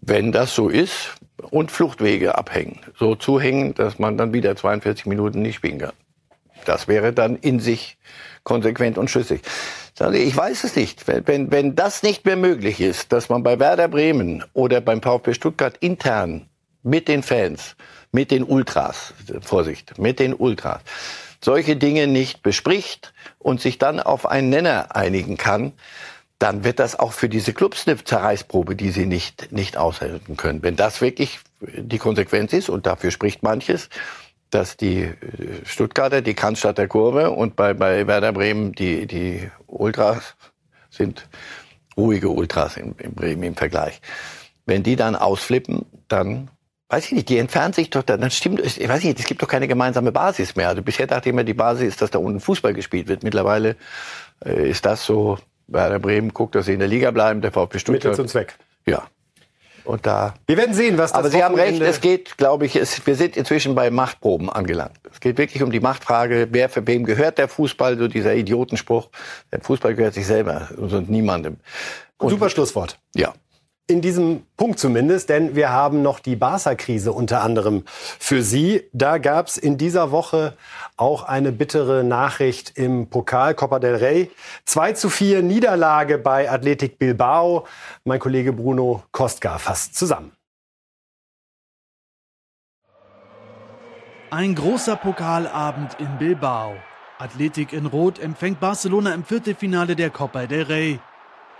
Wenn das so ist und Fluchtwege abhängen, so zuhängen, dass man dann wieder 42 Minuten nicht spielen kann. Das wäre dann in sich konsequent und schlüssig. Ich weiß es nicht. Wenn, wenn das nicht mehr möglich ist, dass man bei Werder Bremen oder beim VfB Stuttgart intern mit den Fans, mit den Ultras, Vorsicht, mit den Ultras, solche Dinge nicht bespricht und sich dann auf einen Nenner einigen kann, dann wird das auch für diese Clubs eine Zerreißprobe, die sie nicht, nicht aushalten können. Wenn das wirklich die Konsequenz ist, und dafür spricht manches, dass die äh, Stuttgarter die Cannstatter Kurve und bei, bei Werder Bremen die, die Ultras sind ruhige Ultras in, in Bremen im Vergleich. Wenn die dann ausflippen, dann weiß ich nicht, die entfernen sich doch, dann stimmt, ich weiß nicht, es gibt doch keine gemeinsame Basis mehr. Also bisher dachte ich immer, die Basis ist, dass da unten Fußball gespielt wird. Mittlerweile äh, ist das so Werder Bremen guckt, dass sie in der Liga bleiben, der VfB Stuttgart. Mittel zum Zweck. Ja. Und da. Wir werden sehen, was das Aber Sie haben recht, es geht, glaube ich, es, wir sind inzwischen bei Machtproben angelangt. Es geht wirklich um die Machtfrage, wer für wem gehört der Fußball, so dieser Idiotenspruch. Der Fußball gehört sich selber und niemandem. Und, Super Schlusswort. Ja in diesem Punkt zumindest, denn wir haben noch die Barca-Krise unter anderem für Sie. Da gab es in dieser Woche auch eine bittere Nachricht im Pokal Copa del Rey. 2 zu 4 Niederlage bei Athletic Bilbao. Mein Kollege Bruno Kostka fasst zusammen. Ein großer Pokalabend in Bilbao. Athletic in Rot empfängt Barcelona im Viertelfinale der Copa del Rey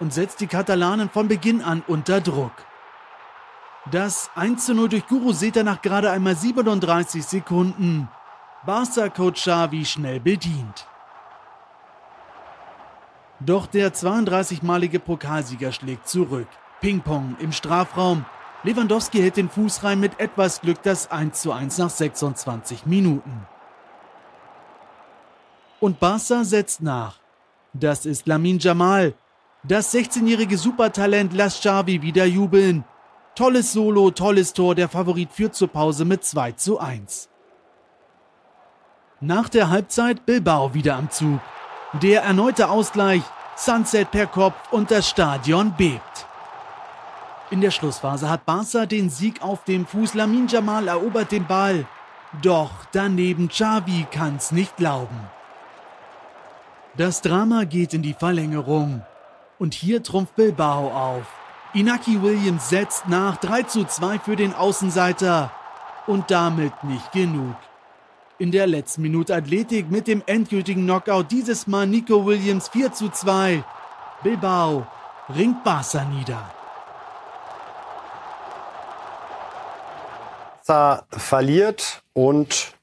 und setzt die Katalanen von Beginn an unter Druck. Das 1 zu 0 durch Guru Seta nach gerade einmal 37 Sekunden. Barca-Coach Xavi schnell bedient. Doch der 32-malige Pokalsieger schlägt zurück. Ping-Pong im Strafraum. Lewandowski hält den Fuß rein mit etwas Glück das 1 zu 1 nach 26 Minuten. Und Barca setzt nach. Das ist Lamin Jamal. Das 16-jährige Supertalent lässt Xavi wieder jubeln. Tolles Solo, tolles Tor. Der Favorit führt zur Pause mit 2 zu 1. Nach der Halbzeit Bilbao wieder am Zug. Der erneute Ausgleich, Sunset per Kopf und das Stadion bebt. In der Schlussphase hat Barca den Sieg auf dem Fuß. Lamin Jamal erobert den Ball. Doch daneben Xavi kann's nicht glauben. Das Drama geht in die Verlängerung. Und hier trumpft Bilbao auf. Inaki Williams setzt nach 3 zu 2 für den Außenseiter. Und damit nicht genug. In der letzten Minute Athletik mit dem endgültigen Knockout. Dieses Mal Nico Williams 4 zu 2. Bilbao ringt Barca nieder. Barca verliert und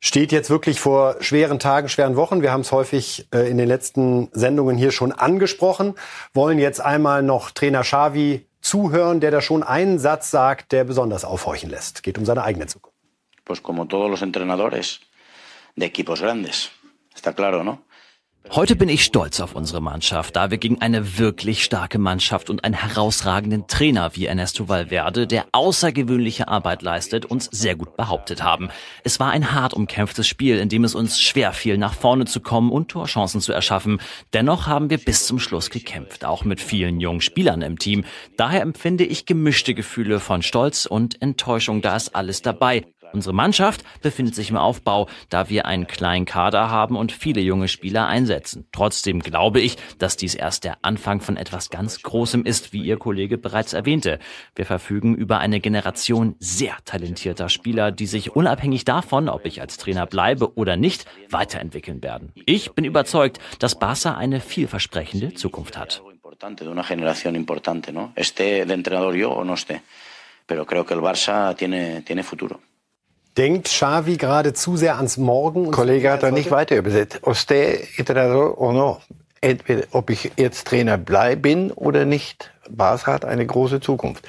steht jetzt wirklich vor schweren Tagen, schweren Wochen. Wir haben es häufig äh, in den letzten Sendungen hier schon angesprochen. Wollen jetzt einmal noch Trainer Xavi zuhören, der da schon einen Satz sagt, der besonders aufhorchen lässt. Geht um seine eigene Zukunft. Pues como todos los entrenadores de equipos grandes. Está claro, ¿no? Heute bin ich stolz auf unsere Mannschaft, da wir gegen eine wirklich starke Mannschaft und einen herausragenden Trainer wie Ernesto Valverde, der außergewöhnliche Arbeit leistet, uns sehr gut behauptet haben. Es war ein hart umkämpftes Spiel, in dem es uns schwer fiel, nach vorne zu kommen und Torchancen zu erschaffen. Dennoch haben wir bis zum Schluss gekämpft, auch mit vielen jungen Spielern im Team. Daher empfinde ich gemischte Gefühle von Stolz und Enttäuschung, da ist alles dabei. Unsere Mannschaft befindet sich im Aufbau, da wir einen kleinen Kader haben und viele junge Spieler einsetzen. Trotzdem glaube ich, dass dies erst der Anfang von etwas ganz Großem ist, wie Ihr Kollege bereits erwähnte. Wir verfügen über eine Generation sehr talentierter Spieler, die sich unabhängig davon, ob ich als Trainer bleibe oder nicht, weiterentwickeln werden. Ich bin überzeugt, dass Barca eine vielversprechende Zukunft hat. Pero creo que el Barça tiene, tiene futuro. Denkt Xavi gerade zu sehr ans Morgen? Kollege hat da nicht weiter übersetzt. Usted entrenador o no. Entweder, ob ich jetzt Trainer bleibe bin oder nicht. Barca hat eine große Zukunft.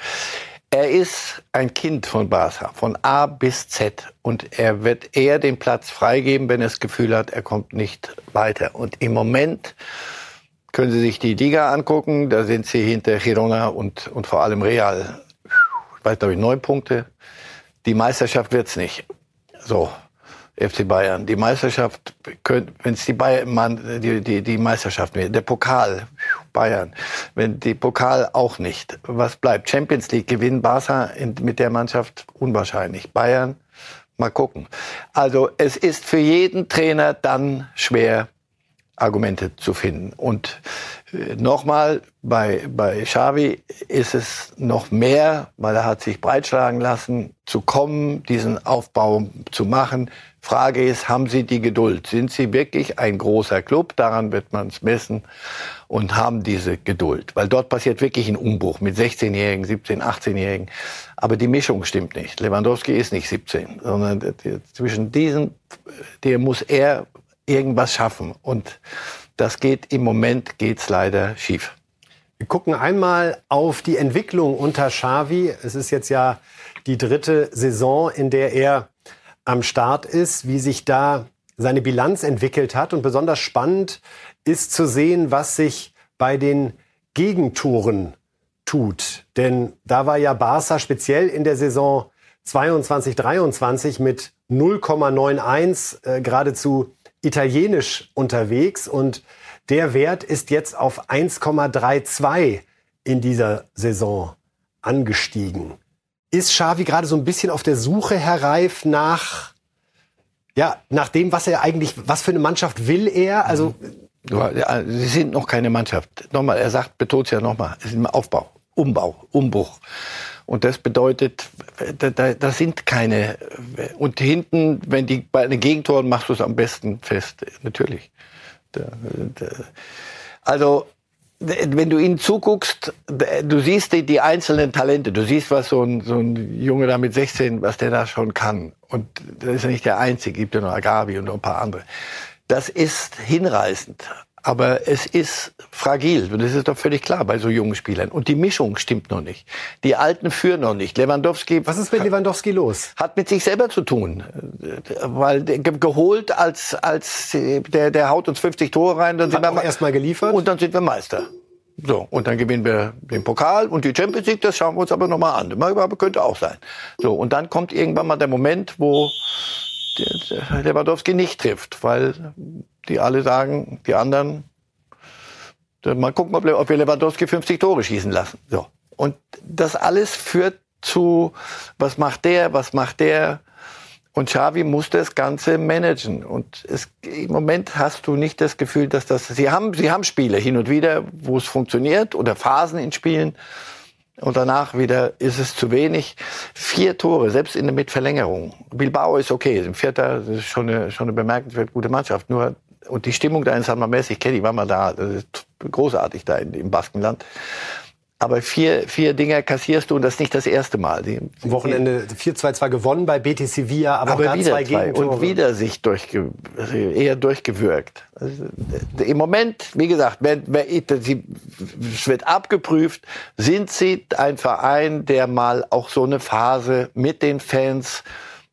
Er ist ein Kind von Barca, von A bis Z. Und er wird eher den Platz freigeben, wenn er das Gefühl hat, er kommt nicht weiter. Und im Moment können Sie sich die Liga angucken. Da sind Sie hinter Girona und, und vor allem Real. Ich weiß, glaube ich, neun Punkte. Die Meisterschaft wird's nicht. So, FC Bayern. Die Meisterschaft, wenn es die, Bayern, die, die, die Meisterschaft wird, der Pokal, Bayern, wenn die Pokal auch nicht. Was bleibt? Champions League gewinnen Barca in, mit der Mannschaft unwahrscheinlich. Bayern, mal gucken. Also es ist für jeden Trainer dann schwer, Argumente zu finden. Und äh, nochmal, bei, bei Xavi ist es noch mehr, weil er hat sich breitschlagen lassen, zu kommen, diesen Aufbau zu machen. Frage ist, haben Sie die Geduld? Sind Sie wirklich ein großer Club? Daran wird man es messen. Und haben diese Geduld. Weil dort passiert wirklich ein Umbruch mit 16-Jährigen, 17-, 18-Jährigen. Aber die Mischung stimmt nicht. Lewandowski ist nicht 17, sondern zwischen diesen, der muss er irgendwas schaffen. Und das geht im Moment geht's leider schief. Wir gucken einmal auf die Entwicklung unter Xavi. Es ist jetzt ja die dritte Saison, in der er am Start ist, wie sich da seine Bilanz entwickelt hat. Und besonders spannend ist zu sehen, was sich bei den Gegentoren tut. Denn da war ja Barca speziell in der Saison 22, 23 mit 0,91 äh, geradezu italienisch unterwegs und der Wert ist jetzt auf 1,32 in dieser Saison angestiegen. Ist Xavi gerade so ein bisschen auf der Suche, Herr Reif, nach, ja, nach dem, was er eigentlich, was für eine Mannschaft will er? Also, Sie sind noch keine Mannschaft. Nochmal, er sagt, betont es ja nochmal, es ist ein Aufbau, Umbau, Umbruch. Und das bedeutet, da, da, da sind keine. Und hinten, wenn die bei den Gegentoren machst du es am besten fest, natürlich. Da, also wenn du ihnen zuguckst, du siehst die, die, einzelnen Talente, du siehst, was so ein, so ein Junge da mit 16, was der da schon kann. Und das ist ja nicht der Einzige, gibt ja noch Agavi und noch ein paar andere. Das ist hinreißend. Aber es ist fragil. Und das ist doch völlig klar bei so jungen Spielern. Und die Mischung stimmt noch nicht. Die Alten führen noch nicht. Lewandowski. Was ist mit Lewandowski los? Hat mit sich selber zu tun. Weil geholt als, als der, der haut uns 50 Tore rein. Dann sind Hat wir erstmal geliefert. Und dann sind wir Meister. So, und dann gewinnen wir den Pokal und die Champions League, das schauen wir uns aber nochmal an. Aber könnte auch sein. So, und dann kommt irgendwann mal der Moment, wo Lewandowski nicht trifft, weil die alle sagen, die anderen, mal gucken, ob wir Lewandowski 50 Tore schießen lassen. So. Und das alles führt zu, was macht der, was macht der? Und Xavi muss das Ganze managen. Und es, im Moment hast du nicht das Gefühl, dass das, sie haben, sie haben Spiele hin und wieder, wo es funktioniert oder Phasen in Spielen. Und danach wieder ist es zu wenig. Vier Tore, selbst in der mit Verlängerung. Bilbao ist okay, im Vierter ist schon eine, schon eine bemerkenswert gute Mannschaft. Nur und die Stimmung da in San Mamés, ich kenne die, war mal da, das ist großartig da in, im Baskenland. Aber vier, vier Dinger kassierst du und das ist nicht das erste Mal. Die, Am Wochenende 4-2-2 gewonnen bei BT Sevilla, aber, aber wieder zwei, zwei und wieder sich durchge, eher durchgewirkt. Also, Im Moment, wie gesagt, wer, sie, es wird abgeprüft, sind sie ein Verein, der mal auch so eine Phase mit den Fans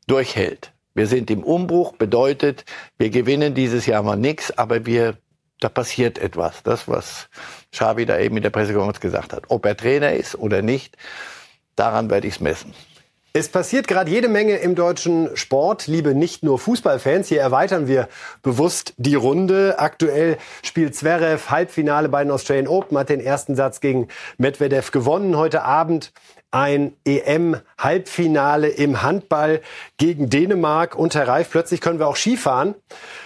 durchhält. Wir sind im Umbruch, bedeutet, wir gewinnen dieses Jahr mal nichts, aber wir da passiert etwas. Das, was Xavi da eben in der Pressekonferenz gesagt hat. Ob er Trainer ist oder nicht, daran werde ich es messen. Es passiert gerade jede Menge im deutschen Sport, liebe nicht nur Fußballfans. Hier erweitern wir bewusst die Runde. Aktuell spielt Zverev Halbfinale bei den Australian Open, hat den ersten Satz gegen Medvedev gewonnen. Heute Abend ein EM-Halbfinale im Handball gegen Dänemark. Und Herr Reif, plötzlich können wir auch Skifahren.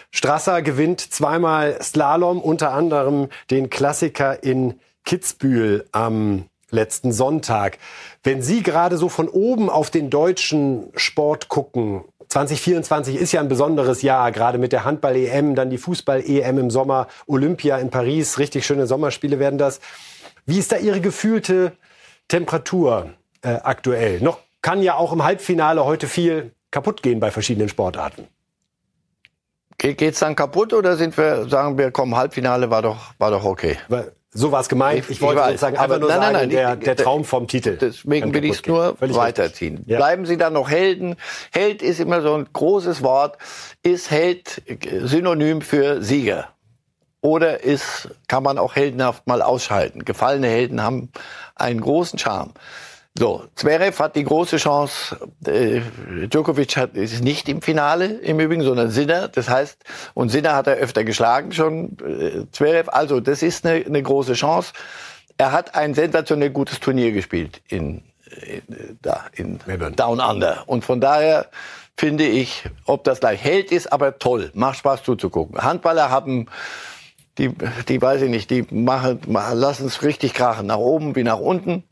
Strasser gewinnt zweimal Slalom, unter anderem den Klassiker in Kitzbühel am letzten Sonntag. Wenn Sie gerade so von oben auf den deutschen Sport gucken, 2024 ist ja ein besonderes Jahr, gerade mit der Handball-EM, dann die Fußball-EM im Sommer, Olympia in Paris, richtig schöne Sommerspiele werden das. Wie ist da Ihre gefühlte Temperatur äh, aktuell? Noch kann ja auch im Halbfinale heute viel kaputt gehen bei verschiedenen Sportarten. Geht's dann kaputt oder sind wir, sagen wir, komm, Halbfinale war doch, war doch okay? So war es gemeint. Ich, ich wollte ich sozusagen einfach nur nein, sagen, nein, nein, der, der Traum vom Titel. Deswegen will ich es nur weiterziehen. Ja. Bleiben Sie dann noch Helden. Held ist immer so ein großes Wort. Ist Held Synonym für Sieger? Oder ist, kann man auch heldenhaft mal ausschalten? Gefallene Helden haben einen großen Charme. So, Zverev hat die große Chance. Äh, Djokovic hat, ist nicht im Finale im Übrigen, sondern Sinner. Das heißt, und Sinner hat er öfter geschlagen schon. Äh, Zverev, also das ist eine, eine große Chance. Er hat ein sensationell gutes Turnier gespielt in, in da in Melbourne. Down Under. Und von daher finde ich, ob das gleich Held ist, aber toll, macht Spaß zuzugucken. Handballer haben die, die weiß ich nicht, die machen, lassen es richtig krachen, nach oben wie nach unten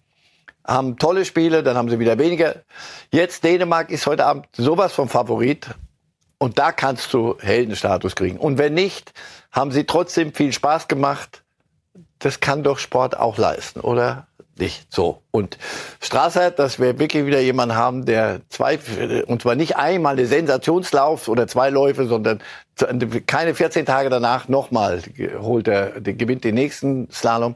haben tolle Spiele, dann haben sie wieder weniger. Jetzt Dänemark ist heute Abend sowas vom Favorit. Und da kannst du Heldenstatus kriegen. Und wenn nicht, haben sie trotzdem viel Spaß gemacht. Das kann doch Sport auch leisten, oder? Nicht so. Und Strasser, dass wir wirklich wieder jemanden haben, der zwei, und zwar nicht einmal eine Sensationslauf oder zwei Läufe, sondern keine 14 Tage danach nochmal holt er, gewinnt den nächsten Slalom.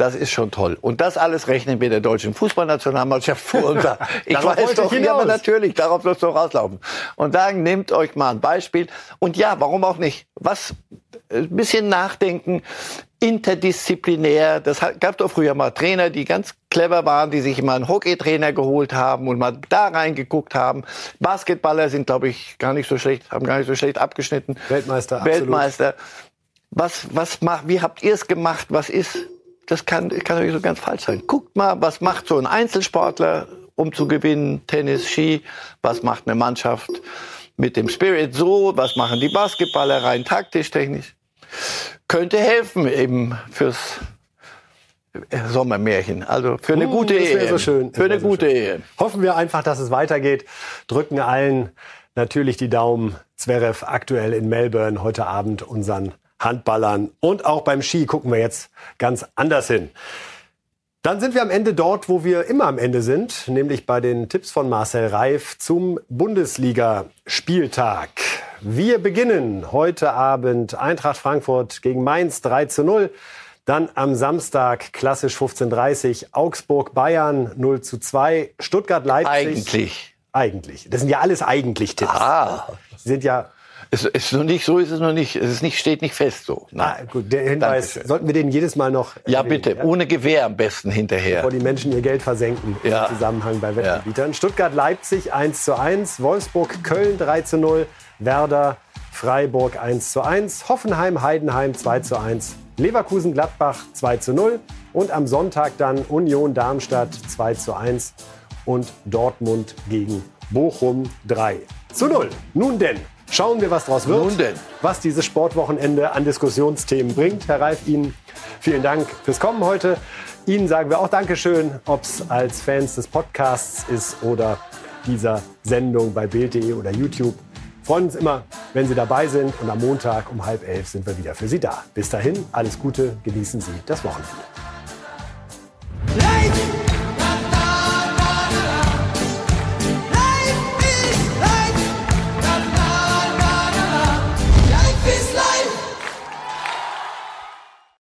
Das ist schon toll. Und das alles rechnen wir der deutschen Fußballnationalmannschaft vor. Und sagen, ich weiß doch, ja, aber natürlich, darauf wird es doch rauslaufen. Und sagen, nehmt euch mal ein Beispiel. Und ja, warum auch nicht? Was, ein bisschen nachdenken, interdisziplinär. Das gab doch früher mal Trainer, die ganz clever waren, die sich immer einen Hockeytrainer geholt haben und mal da reingeguckt haben. Basketballer sind, glaube ich, gar nicht so schlecht, haben gar nicht so schlecht abgeschnitten. Weltmeister, Weltmeister. Absolut. Was, was macht, wie habt ihr es gemacht? Was ist das kann, kann natürlich so ganz falsch sein. Guckt mal, was macht so ein Einzelsportler, um zu gewinnen, Tennis, Ski, was macht eine Mannschaft mit dem Spirit so, was machen die Basketballer rein taktisch, technisch. Könnte helfen eben fürs Sommermärchen. Also für eine uh, gute Ehe. So schön. Für eine so gute schön. Ehe. Hoffen wir einfach, dass es weitergeht. Drücken allen natürlich die Daumen. Zverev aktuell in Melbourne heute Abend unseren Handballern und auch beim Ski gucken wir jetzt ganz anders hin. Dann sind wir am Ende dort, wo wir immer am Ende sind, nämlich bei den Tipps von Marcel Reif zum Bundesliga-Spieltag. Wir beginnen heute Abend Eintracht Frankfurt gegen Mainz 3 zu 0. Dann am Samstag klassisch 15.30 Augsburg Bayern 0 zu 2. Stuttgart Leipzig. Eigentlich. Eigentlich. Das sind ja alles eigentlich Tipps. Ah. Sie sind ja es ist noch nicht, so ist es noch nicht. Es ist nicht, steht nicht fest so. Ah, gut, der Hinweis, Dankeschön. sollten wir den jedes Mal noch Ja, erwähnen, bitte. Ohne Gewehr am besten hinterher. Bevor die Menschen ihr Geld versenken Ja. im Zusammenhang bei Wettanbietern. Stuttgart-Leipzig 1 zu 1, Wolfsburg-Köln 3 zu 0, Werder Freiburg 1 zu 1, Hoffenheim-Heidenheim 2 zu 1, Leverkusen-Gladbach 2 zu 0 und am Sonntag dann Union-Darmstadt 2 zu 1 und Dortmund gegen Bochum 3 zu 0. Nun denn, schauen wir, was draus wird. Nun denn. Was dieses Sportwochenende an Diskussionsthemen bringt. Herr Reif, Ihnen vielen Dank fürs Kommen heute. Ihnen sagen wir auch Dankeschön, ob es als Fans des Podcasts ist oder dieser Sendung bei Bild.de oder YouTube. Freuen uns immer, wenn Sie dabei sind. Und am Montag um halb elf sind wir wieder für Sie da. Bis dahin, alles Gute, genießen Sie das Wochenende. Light!